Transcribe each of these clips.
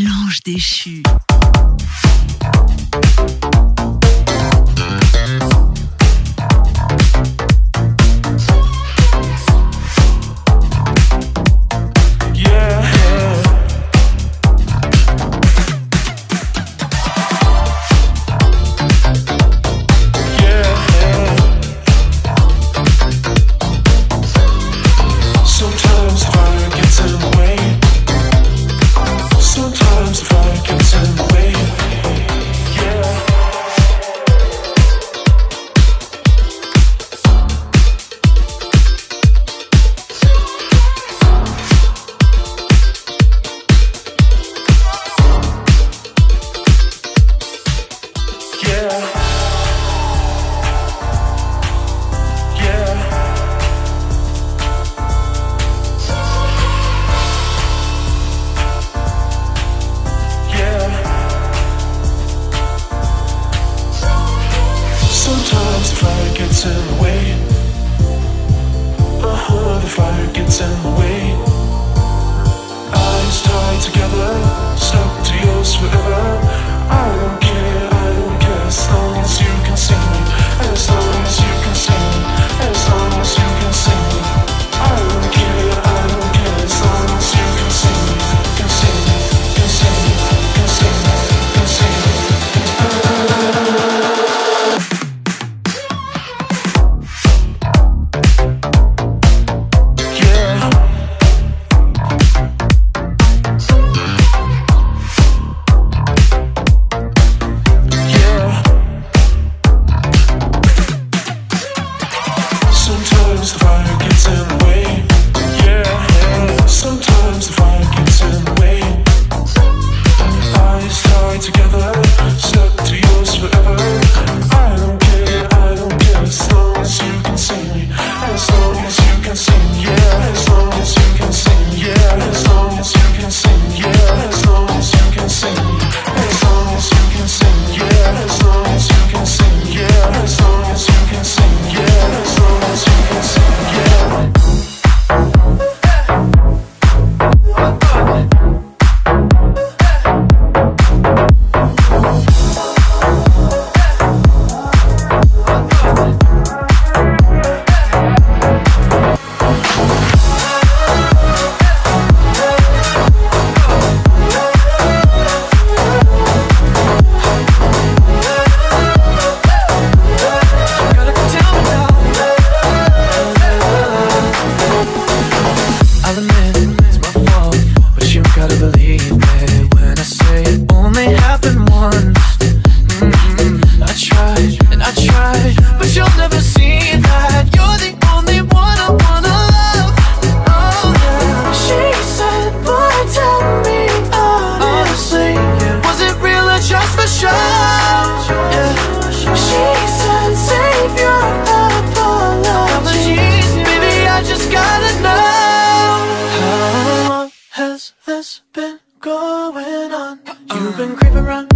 L'ange déchu. has been going on? You've been creeping around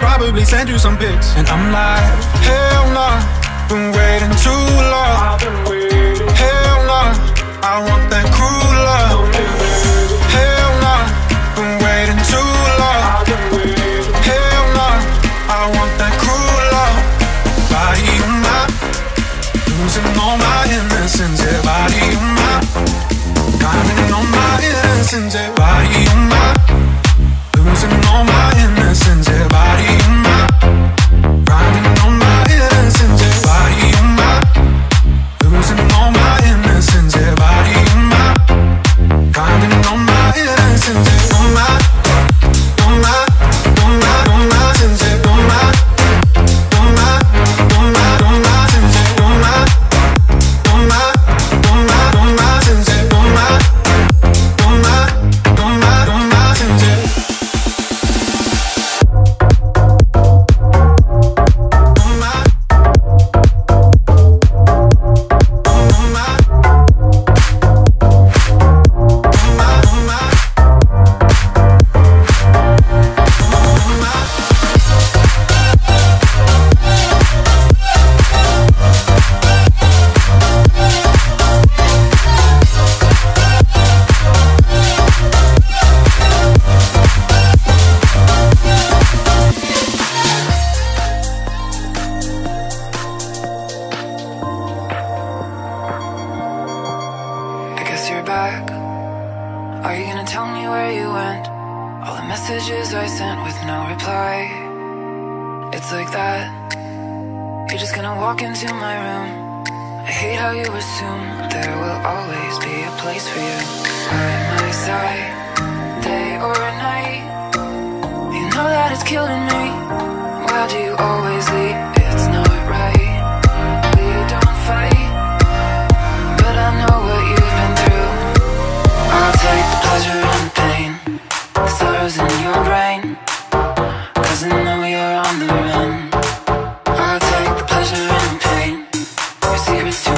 probably send you some pics. And I'm like, hell nah, been waiting too long. Hell nah, I want that cruel love. Hell nah, been waiting too long. Hell nah, I want that cruel love. Body of mine, losing all my innocence. Yeah, body of mine, grinding on my innocence. Yeah, body of mine. Losing all my reply. It's like that. You're just gonna walk into my room. I hate how you assume there will always be a place for you by my side, day or night. You know that it's killing me. Why do you always leave? It's not right. We don't fight. But I know what you've been through. I'll take the pleasure and pain, the sorrows in your brain. I know you're on the run. I'll take pleasure and pain, your secrets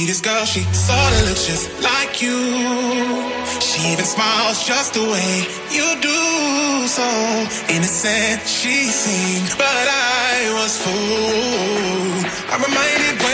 sweetest girl, she sorta looks just like you. She even smiles just the way you do. So innocent she seemed, but I was fooled. I reminded.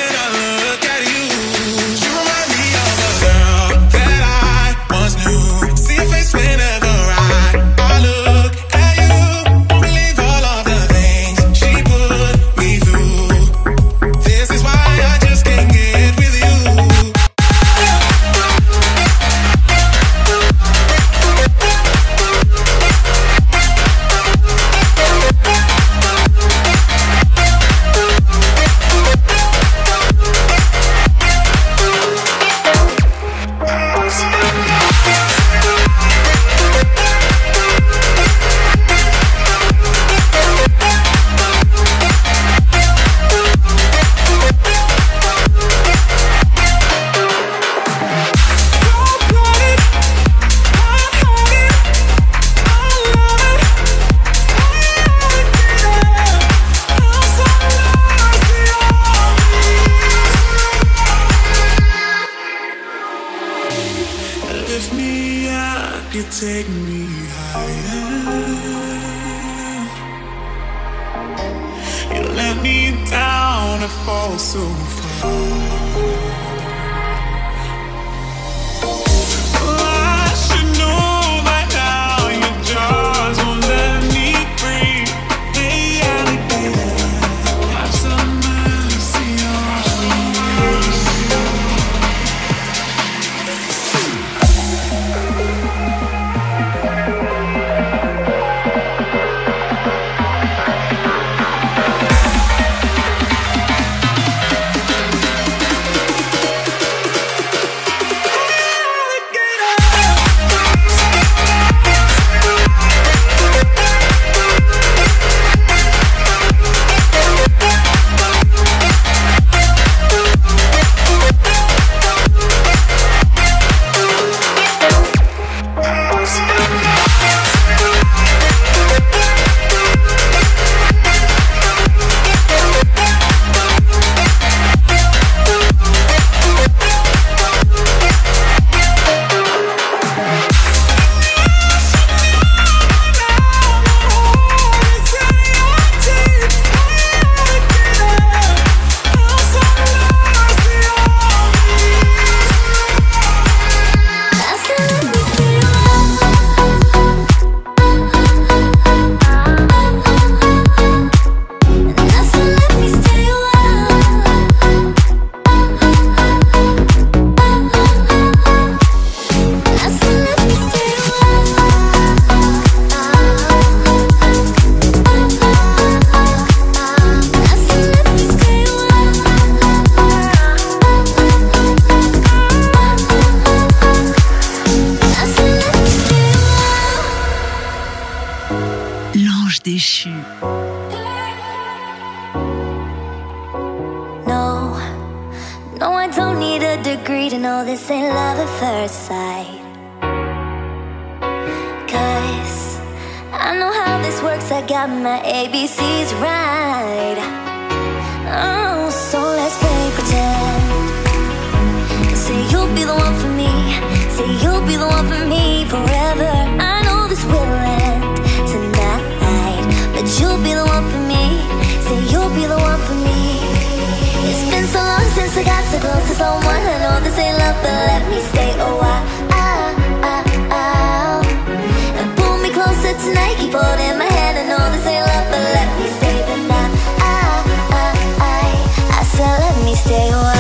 stay away.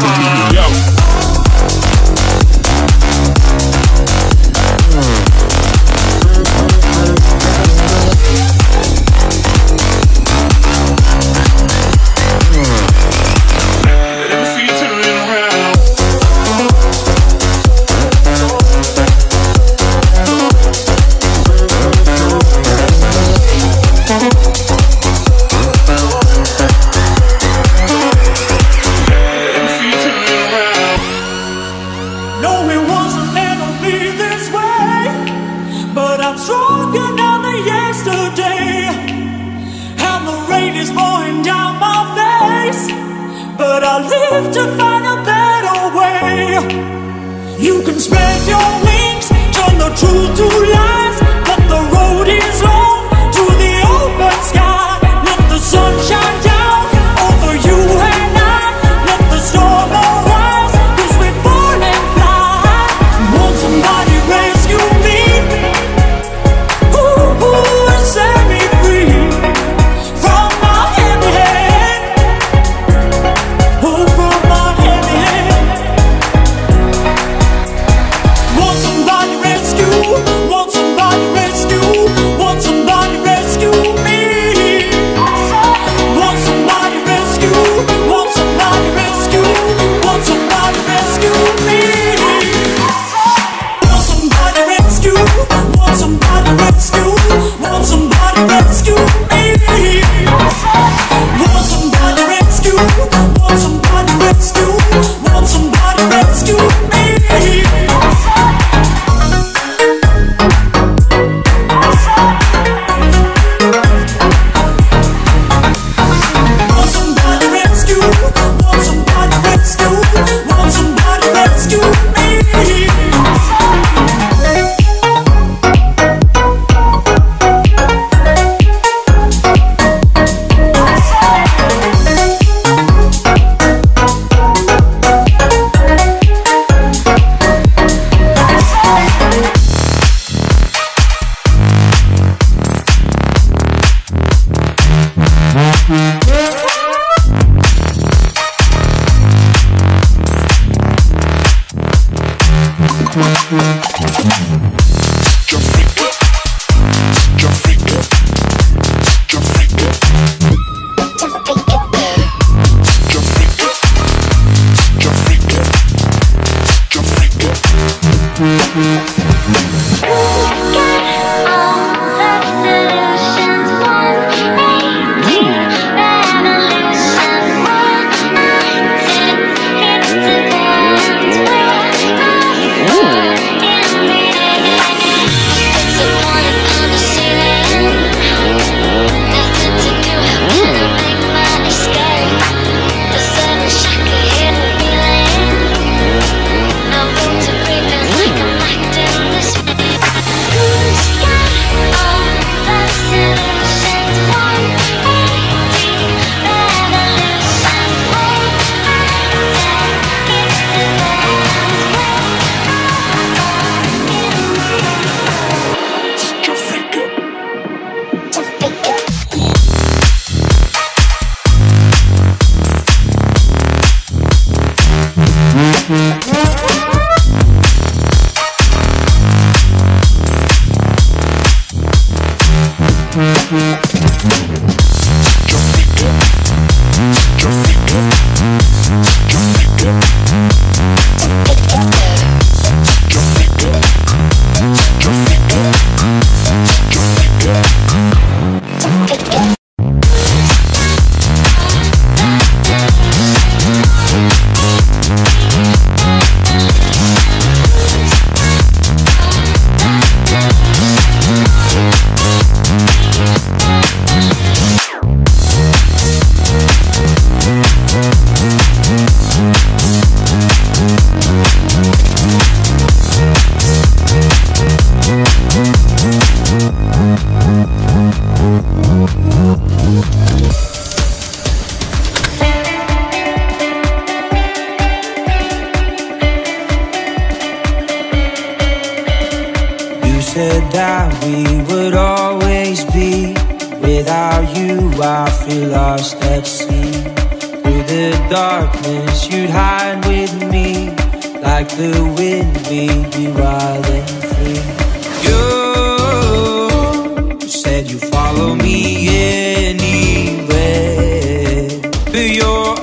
Want büyüyor